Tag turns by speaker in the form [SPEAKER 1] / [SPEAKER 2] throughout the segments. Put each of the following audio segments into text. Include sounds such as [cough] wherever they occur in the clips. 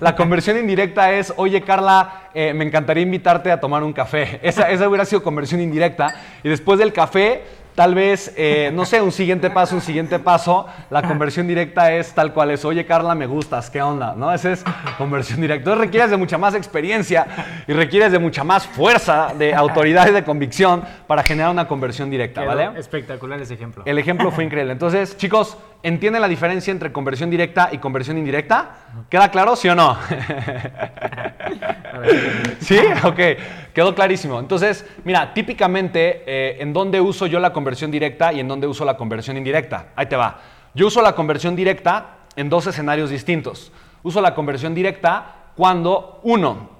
[SPEAKER 1] La conversión indirecta es, oye Carla, eh, me encantaría invitarte a tomar un café. Esa, esa hubiera sido conversión indirecta. Y después del café, tal vez, eh, no sé, un siguiente paso, un siguiente paso, la conversión directa es tal cual es, oye Carla, me gustas, ¿qué onda? ¿No? Esa es conversión directa. Entonces requieres de mucha más experiencia y requieres de mucha más fuerza, de autoridad y de convicción para generar una conversión directa,
[SPEAKER 2] Quedó
[SPEAKER 1] ¿vale?
[SPEAKER 2] Espectacular ese ejemplo.
[SPEAKER 1] El ejemplo fue increíble. Entonces, chicos, ¿entienden la diferencia entre conversión directa y conversión indirecta? ¿Queda claro, sí o no? [laughs] [laughs] ¿Sí? Ok, quedó clarísimo. Entonces, mira, típicamente, eh, ¿en dónde uso yo la conversión directa y en dónde uso la conversión indirecta? Ahí te va. Yo uso la conversión directa en dos escenarios distintos. Uso la conversión directa cuando, uno,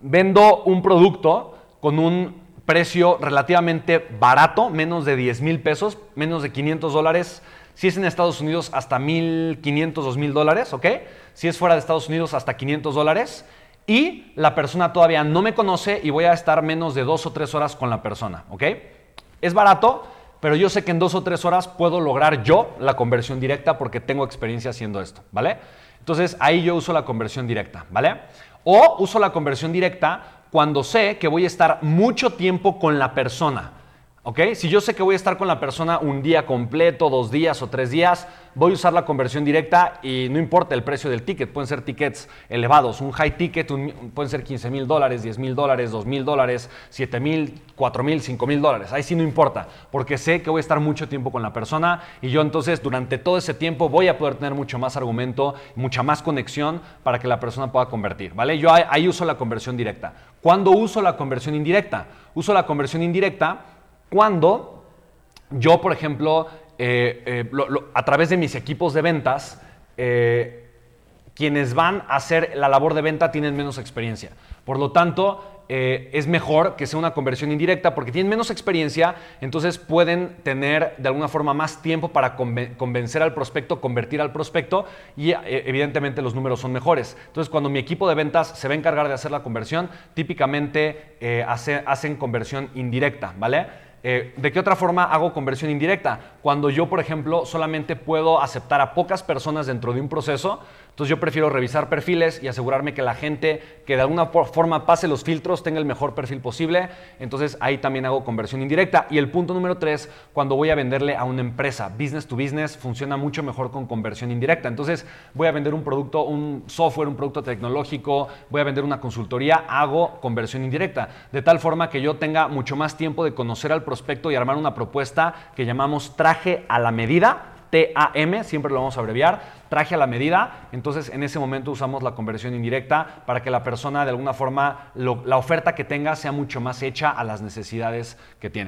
[SPEAKER 1] vendo un producto con un precio relativamente barato, menos de 10 mil pesos, menos de 500 dólares. Si es en Estados Unidos, hasta 1.500, 2.000 dólares, ¿ok? Si es fuera de Estados Unidos, hasta 500 dólares. Y la persona todavía no me conoce y voy a estar menos de dos o tres horas con la persona, ¿ok? Es barato, pero yo sé que en dos o tres horas puedo lograr yo la conversión directa porque tengo experiencia haciendo esto, ¿vale? Entonces ahí yo uso la conversión directa, ¿vale? O uso la conversión directa cuando sé que voy a estar mucho tiempo con la persona. ¿Ok? Si yo sé que voy a estar con la persona un día completo, dos días o tres días, voy a usar la conversión directa y no importa el precio del ticket, pueden ser tickets elevados. Un high ticket un- pueden ser 15 mil dólares, 10 mil dólares, 2 mil dólares, 7 mil, 4 mil, 5 mil dólares. Ahí sí no importa, porque sé que voy a estar mucho tiempo con la persona y yo entonces durante todo ese tiempo voy a poder tener mucho más argumento, mucha más conexión para que la persona pueda convertir. ¿Vale? Yo ahí, ahí uso la conversión directa. ¿Cuándo uso la conversión indirecta? Uso la conversión indirecta cuando yo, por ejemplo, eh, eh, a través de mis equipos de ventas, eh, quienes van a hacer la labor de venta tienen menos experiencia. Por lo tanto, es mejor que sea una conversión indirecta porque tienen menos experiencia, entonces pueden tener de alguna forma más tiempo para conven- convencer al prospecto, convertir al prospecto y evidentemente los números son mejores. Entonces, cuando mi equipo de ventas se va a encargar de hacer la conversión, típicamente hace- hacen conversión indirecta, ¿vale? Eh, ¿De qué otra forma hago conversión indirecta? Cuando yo, por ejemplo, solamente puedo aceptar a pocas personas dentro de un proceso, entonces yo prefiero revisar perfiles y asegurarme que la gente que de alguna forma pase los filtros tenga el mejor perfil posible. Entonces ahí también hago conversión indirecta. Y el punto número tres, cuando voy a venderle a una empresa, business to business, funciona mucho mejor con conversión indirecta. Entonces voy a vender un producto, un software, un producto tecnológico, voy a vender una consultoría, hago conversión indirecta. De tal forma que yo tenga mucho más tiempo de conocer al prospecto y armar una propuesta que llamamos traje a la medida. TAM, siempre lo vamos a abreviar, traje a la medida, entonces en ese momento usamos la conversión indirecta para que la persona de alguna forma, la oferta que tenga sea mucho más hecha a las necesidades que tiene.